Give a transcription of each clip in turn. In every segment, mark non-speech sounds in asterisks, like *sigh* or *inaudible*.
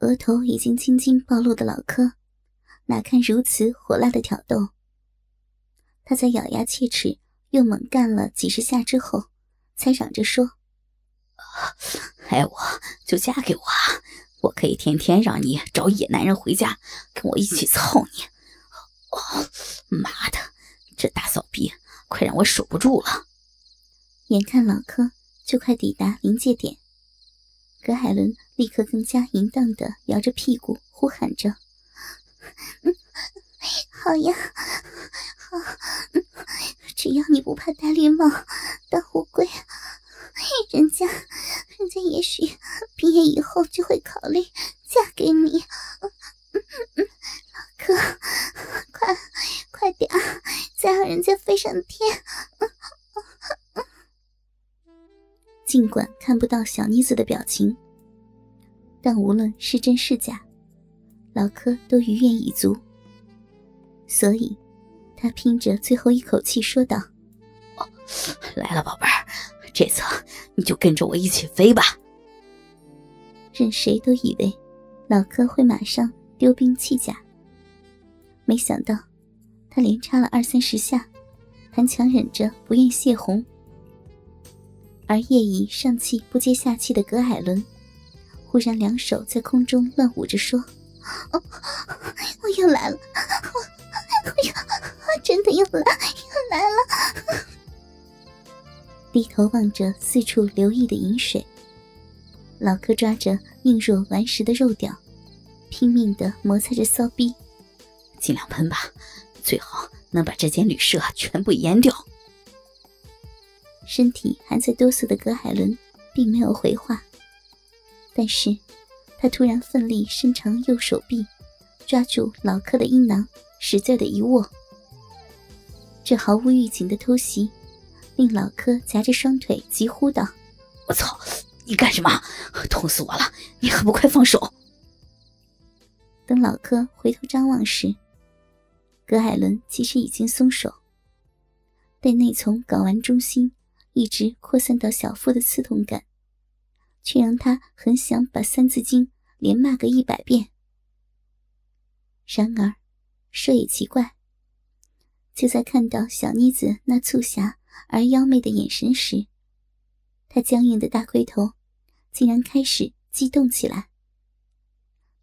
额头已经青筋暴露的老柯，哪堪如此火辣的挑逗？他在咬牙切齿又猛干了几十下之后，才嚷着说：“爱我就嫁给我，我可以天天让你找野男人回家跟我一起操你。”哦，妈的，这大骚逼，快让我守不住了！眼看老柯就快抵达临界点，葛海伦立刻更加淫荡的摇着屁股呼喊着：“嗯好呀，好，只要你不怕戴绿帽当乌龟，人家，人家也许毕业以后就会考虑嫁给你。”老柯，快，快点，再让人家飞上天！尽管看不到小妮子的表情，但无论是真是假，老柯都于愿已足。所以，他拼着最后一口气说道：“哦，来了，宝贝儿，这次你就跟着我一起飞吧。”任谁都以为老柯会马上丢兵弃甲，没想到他连插了二三十下，还强忍着不愿泄洪。而夜已上气不接下气的葛海伦，忽然两手在空中乱舞着说：“哦，我又来了，我，我又，我真的又来，又来了。”低头望着四处流溢的饮水，老柯抓着硬若顽石的肉屌，拼命的摩擦着骚逼，尽量喷吧，最好能把这间旅社全部淹掉。身体还在哆嗦的葛海伦，并没有回话。但是，他突然奋力伸长右手臂，抓住老柯的阴囊，使劲的一握。这毫无预警的偷袭，令老柯夹着双腿急呼道：“我操！你干什么？痛死我了！你还不快放手！”等老柯回头张望时，葛海伦其实已经松手，被内从睾丸中心。一直扩散到小腹的刺痛感，却让他很想把《三字经》连骂个一百遍。然而，说也奇怪，就在看到小妮子那促狭而妖媚的眼神时，他僵硬的大龟头竟然开始激动起来。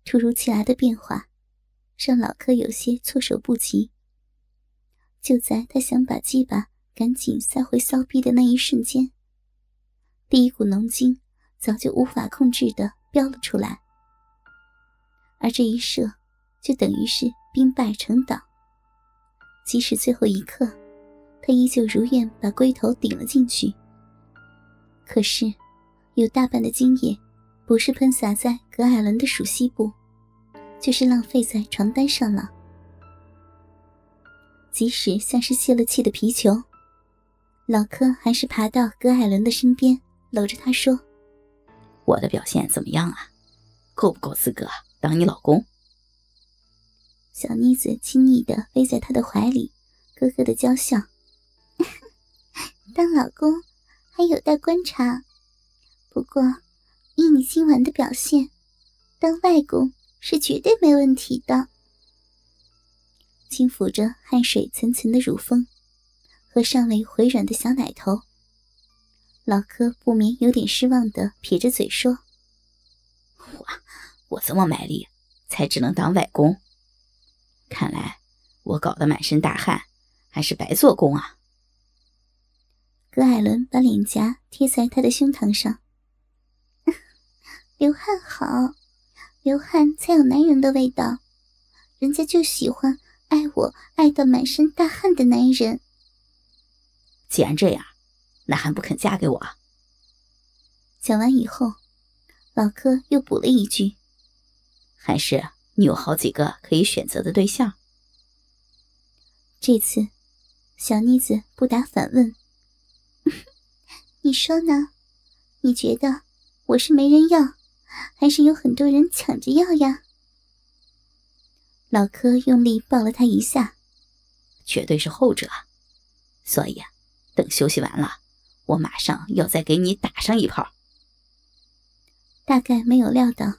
突如其来的变化，让老柯有些措手不及。就在他想把鸡巴。赶紧塞回骚逼的那一瞬间，第一股浓精早就无法控制的飙了出来，而这一射就等于是兵败成倒。即使最后一刻，他依旧如愿把龟头顶了进去，可是有大半的精液不是喷洒在葛艾伦的属西部，就是浪费在床单上了。即使像是泄了气的皮球。老柯还是爬到葛海伦的身边，搂着她说：“我的表现怎么样啊？够不够资格当你老公？”小妮子亲昵的偎在他的怀里，咯咯的娇笑：“ *laughs* 当老公还有待观察，不过以你今晚的表现，当外公是绝对没问题的。”轻抚着汗水涔涔的乳峰。和尚未回软的小奶头，老柯不免有点失望的撇着嘴说：“我我这么卖力，才只能当外公。看来我搞得满身大汗，还是白做工啊。”葛艾伦把脸颊贴在他的胸膛上，流汗好，流汗才有男人的味道，人家就喜欢爱我爱到满身大汗的男人。既然这样，那还不肯嫁给我？讲完以后，老柯又补了一句：“还是你有好几个可以选择的对象。”这次，小妮子不答反问：*laughs* “你说呢？你觉得我是没人要，还是有很多人抢着要呀？”老柯用力抱了她一下：“绝对是后者，所以。”等休息完了，我马上要再给你打上一炮。大概没有料到，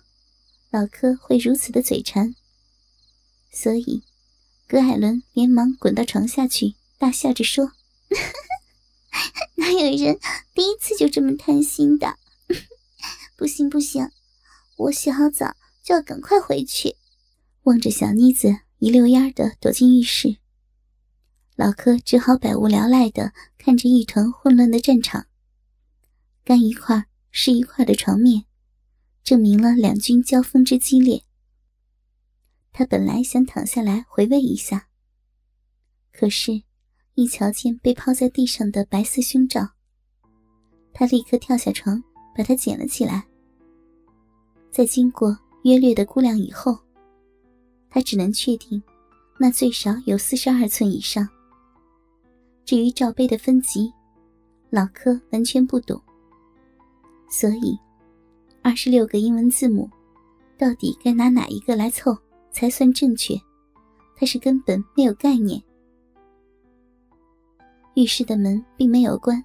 老柯会如此的嘴馋，所以葛海伦连忙滚到床下去，大笑着说：“ *laughs* 哪有人第一次就这么贪心的？*laughs* 不行不行，我洗好澡就要赶快回去。”望着小妮子一溜烟的躲进浴室，老柯只好百无聊赖的看着一团混乱的战场。干一块是一块的床面，证明了两军交锋之激烈。他本来想躺下来回味一下，可是，一瞧见被抛在地上的白色胸罩，他立刻跳下床，把它捡了起来。在经过约略的估量以后，他只能确定，那最少有四十二寸以上。至于罩杯的分级，老柯完全不懂。所以，二十六个英文字母，到底该拿哪一个来凑才算正确？他是根本没有概念。浴室的门并没有关。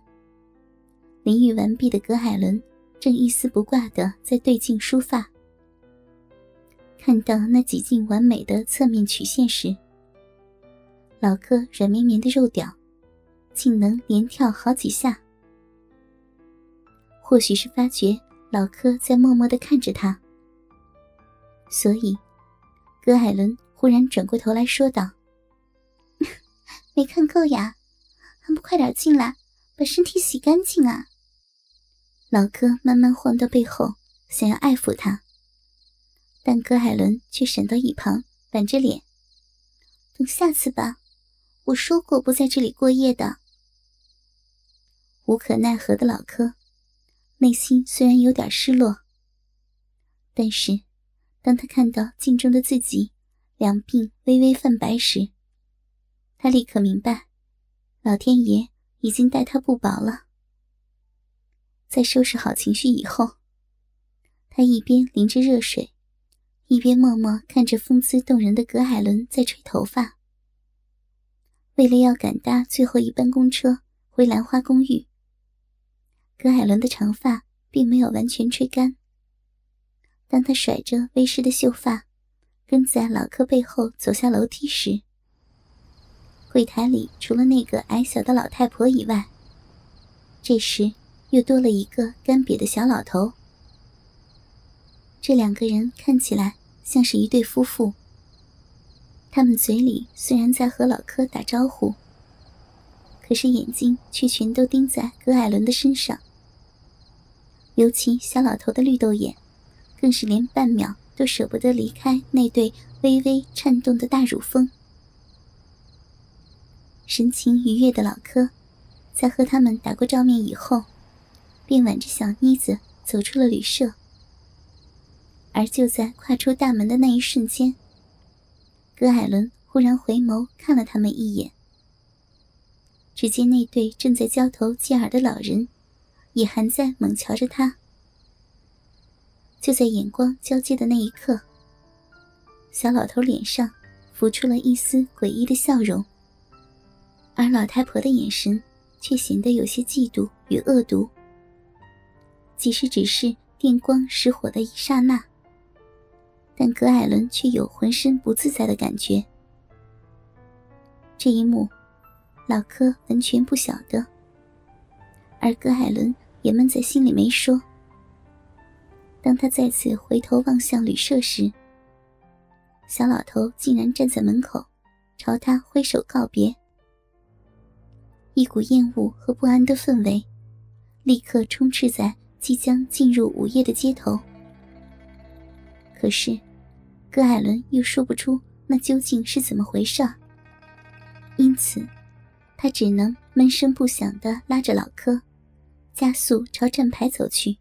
淋浴完毕的葛海伦正一丝不挂的在对镜梳发，看到那几近完美的侧面曲线时，老柯软绵绵的肉屌竟能连跳好几下。或许是发觉老柯在默默的看着他，所以葛海伦忽然转过头来说道：“ *laughs* 没看够呀，还不快点进来，把身体洗干净啊！”老柯慢慢晃到背后，想要爱抚他，但葛海伦却闪到一旁，板着脸：“等下次吧，我说过不在这里过夜的。”无可奈何的老柯。内心虽然有点失落，但是当他看到镜中的自己两鬓微微泛白时，他立刻明白，老天爷已经待他不薄了。在收拾好情绪以后，他一边淋着热水，一边默默看着风姿动人的葛海伦在吹头发。为了要赶搭最后一班公车回兰花公寓。葛海伦的长发并没有完全吹干。当他甩着微湿的秀发，跟在老柯背后走下楼梯时，柜台里除了那个矮小的老太婆以外，这时又多了一个干瘪的小老头。这两个人看起来像是一对夫妇。他们嘴里虽然在和老柯打招呼，可是眼睛却全都盯在葛艾伦的身上。尤其小老头的绿豆眼，更是连半秒都舍不得离开那对微微颤动的大乳峰。神情愉悦的老柯，在和他们打过照面以后，便挽着小妮子走出了旅社。而就在跨出大门的那一瞬间，葛海伦忽然回眸看了他们一眼，只见那对正在交头接耳的老人。也还在猛瞧着他。就在眼光交接的那一刻，小老头脸上浮出了一丝诡异的笑容，而老太婆的眼神却显得有些嫉妒与恶毒。即使只是电光石火的一刹那，但葛艾伦却有浑身不自在的感觉。这一幕，老柯完全不晓得。而葛海伦也闷在心里没说。当他再次回头望向旅社时，小老头竟然站在门口，朝他挥手告别。一股厌恶和不安的氛围，立刻充斥在即将进入午夜的街头。可是，葛艾伦又说不出那究竟是怎么回事因此，他只能闷声不响地拉着老柯。加速朝站牌走去。